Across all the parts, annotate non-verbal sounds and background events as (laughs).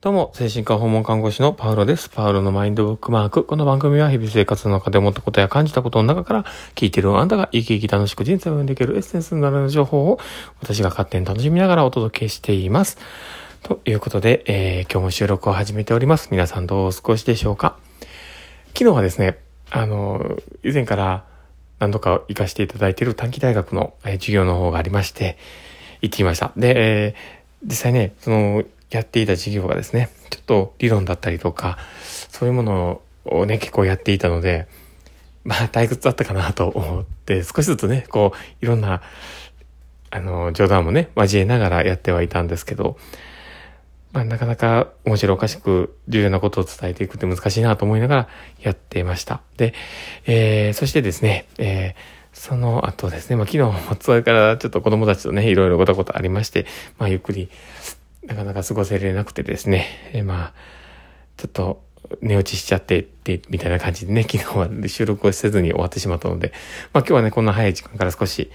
どうも、精神科訪問看護師のパウロです。パウロのマインドブックマーク。この番組は日々生活の中で思ったことや感じたことの中から聞いてるあなたが生き生き楽しく人生を生んでいけるエッセンスになる情報を私が勝手に楽しみながらお届けしています。ということで、えー、今日も収録を始めております。皆さんどうお過ごしでしょうか？昨日はですね、あの、以前から何度か行かせていただいている短期大学の、えー、授業の方がありまして、行ってきました。で、えー、実際ね、その、やっていた授業がですね、ちょっと理論だったりとか、そういうものをね、結構やっていたので、まあ退屈だったかなと思って、少しずつね、こう、いろんな、あの、冗談もね、交えながらやってはいたんですけど、まあなかなか面白おかしく重要なことを伝えていくって難しいなと思いながらやっていました。で、えー、そしてですね、えー、その後ですね、まあ昨日も (laughs) それからちょっと子供たちとね、いろいろごたごたありまして、まあゆっくりなかなか過ごせれなくてですね、えまあ、ちょっと寝落ちしちゃってって、みたいな感じでね、(laughs) 昨日は収録をせずに終わってしまったので、まあ今日はね、こんな早い時間から少し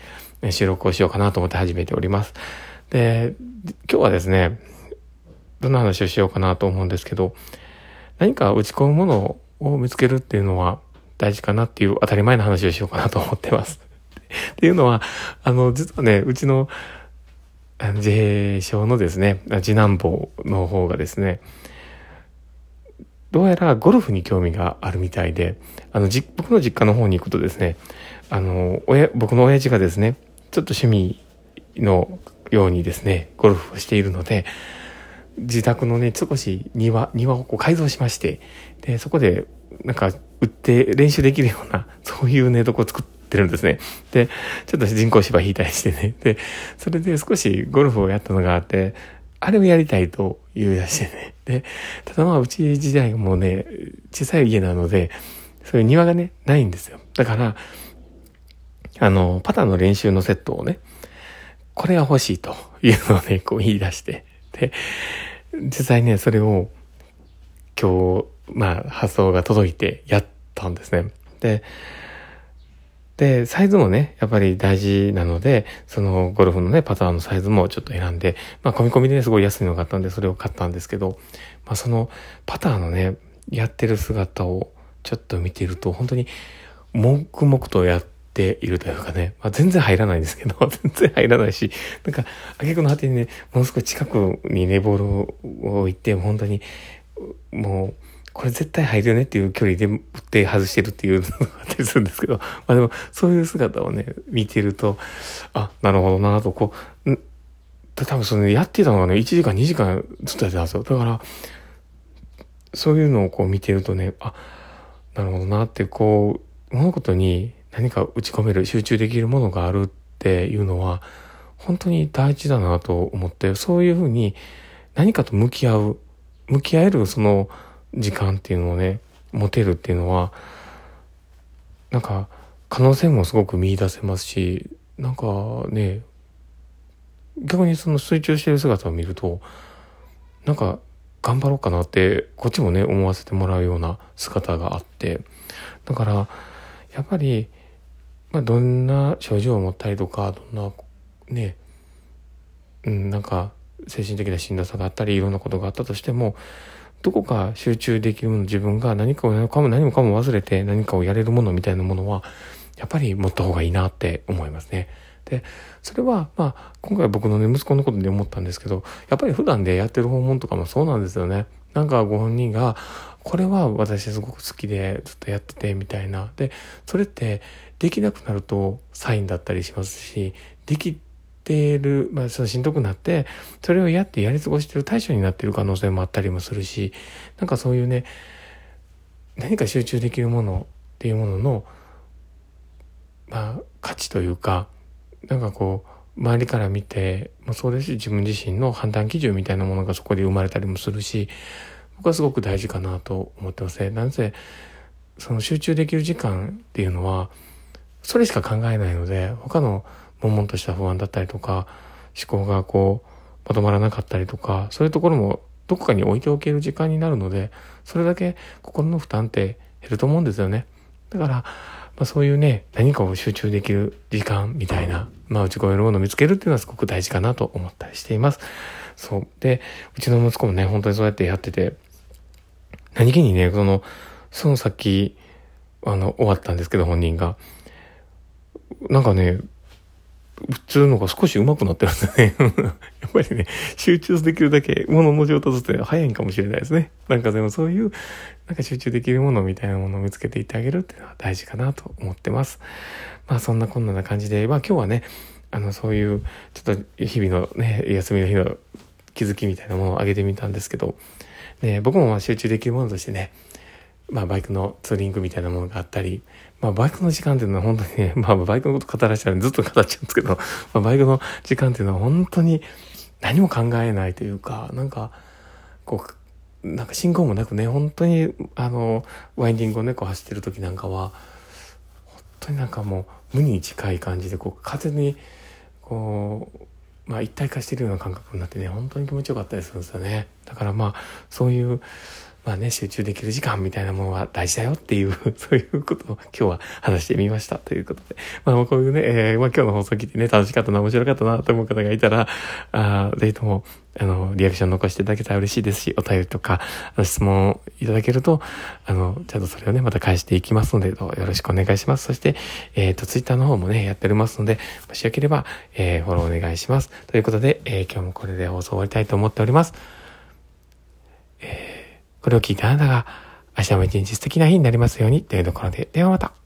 収録をしようかなと思って始めております。で、今日はですね、どんな話をしようかなと思うんですけど、何か打ち込むものを見つけるっていうのは大事かなっていう当たり前の話をしようかなと思ってます。っていうのは、あの、実はね、うちの自閉症のですね、次男坊の方がですね、どうやらゴルフに興味があるみたいで、あの、僕の実家の方に行くとですね、あの、親、僕の親父がですね、ちょっと趣味のようにですね、ゴルフをしているので、自宅のね、少し庭、庭をこう改造しまして、で、そこで、なんか、売って練習できるような、そういうね、とこを作って、ってるんですね。で、ちょっと人工芝引いたりしてね。で、それで少しゴルフをやったのがあって、あれをやりたいと言い出してね。で、ただまあうち時代もね、小さい家なので、そういう庭がね、ないんですよ。だから、あの、パターの練習のセットをね、これが欲しいというのをね、こう言い出して。で、実際ね、それを今日、まあ発想が届いてやったんですね。で、で、サイズもね、やっぱり大事なので、そのゴルフのね、パターンのサイズもちょっと選んで、まあ、込み込みでね、すごい安いのがあったんで、それを買ったんですけど、まあ、そのパターのね、やってる姿をちょっと見ていると、本当に、黙々とやっているというかね、まあ、全然入らないんですけど、(laughs) 全然入らないし、なんか、あげくの果てにね、ものすごい近くにね、ボールを置いて、本当に、もう、これ絶対入るよねっていう距離で打って外してるっていうのがあったりするんですけど、(laughs) まあでもそういう姿をね、見てると、あ、なるほどなと、こう、た多分そのやってたのがね、1時間2時間ずっとやってたんですよ。だから、そういうのをこう見てるとね、あ、なるほどなって、こう、物事に何か打ち込める、集中できるものがあるっていうのは、本当に大事だなと思って、そういうふうに何かと向き合う、向き合えるその、時間っていうのをね、持てるっていうのは、なんか、可能性もすごく見出せますし、なんかね、逆にその水中してる姿を見ると、なんか、頑張ろうかなって、こっちもね、思わせてもらうような姿があって、だから、やっぱり、まあ、どんな症状を持ったりとか、どんな、ね、うん、なんか、精神的なしんどさがあったり、いろんなことがあったとしても、どこか集中できるもの自分が何かを何かも何もかも忘れて何かをやれるものみたいなものは、やっぱり持った方がいいなって思いますね。で、それは、まあ、今回僕のね、息子のことで思ったんですけど、やっぱり普段でやってる訪問とかもそうなんですよね。なんかご本人が、これは私すごく好きでずっとやっててみたいな。で、それってできなくなるとサインだったりしますし、できている、まあ、そのしんどくなって、それをやってやり過ごしてる対象になってる可能性もあったりもするし、なんかそういうね、何か集中できるものっていうものの、まあ、価値というか、なんかこう、周りから見てもそうですし、自分自身の判断基準みたいなものがそこで生まれたりもするし、僕はすごく大事かなと思ってますね。なぜ、その集中できる時間っていうのは、それしか考えないので、他の悶々とした不安だったりとか、思考がこう、まとまらなかったりとか、そういうところもどこかに置いておける時間になるので、それだけ心の負担って減ると思うんですよね。だから、まあ、そういうね、何かを集中できる時間みたいな、まあ、打ち込めるものを見つけるっていうのはすごく大事かなと思ったりしています。そう。で、うちの息子もね、本当にそうやってやってて、何気にね、その、その先、あの、終わったんですけど、本人が。なんかね、普通のが少し上手くなってるんでね。(laughs) やっぱりね、集中できるだけ、ものの上達って早いんかもしれないですね。なんかでもそういう、なんか集中できるものみたいなものを見つけていってあげるっていうのは大事かなと思ってます。まあそんなこんなな感じで、まあ今日はね、あのそういう、ちょっと日々のね、休みの日の気づきみたいなものをあげてみたんですけど、ね、僕もまあ集中できるものとしてね、まあバイクのツーリングみたいなものがあったり、まあバイクの時間っていうのは本当にね、(laughs) まあバイクのこと語らせたらずっと語っちゃうんですけど、(laughs) まあバイクの時間っていうのは本当に何も考えないというか、なんか、こう、なんか信号もなくね、本当に、あの、ワインディングをね、こう走ってる時なんかは、本当になんかもう無に近い感じで、こう風に、こう、まあ一体化してるような感覚になってね、本当に気持ちよかったりするんですよね。だからまあ、そういう、まあね、集中できる時間みたいなものは大事だよっていう、(laughs) そういうことを今日は話してみましたということで。まあこういうね、えー、まあ今日の放送聞いてね、楽しかったな、面白かったなと思う方がいたら、あぜひとも、あの、リアクション残していただけたら嬉しいですし、お便りとか、あの質問いただけると、あの、ちゃんとそれをね、また返していきますので、よろしくお願いします。そして、えっ、ー、と、ツイッターの方もね、やっておりますので、もしよければ、えー、フォローお願いします。ということで、えー、今日もこれで放送終わりたいと思っております。えーこれを聞いたあなたが明日も一日素敵な日になりますようにというところで、ではまた。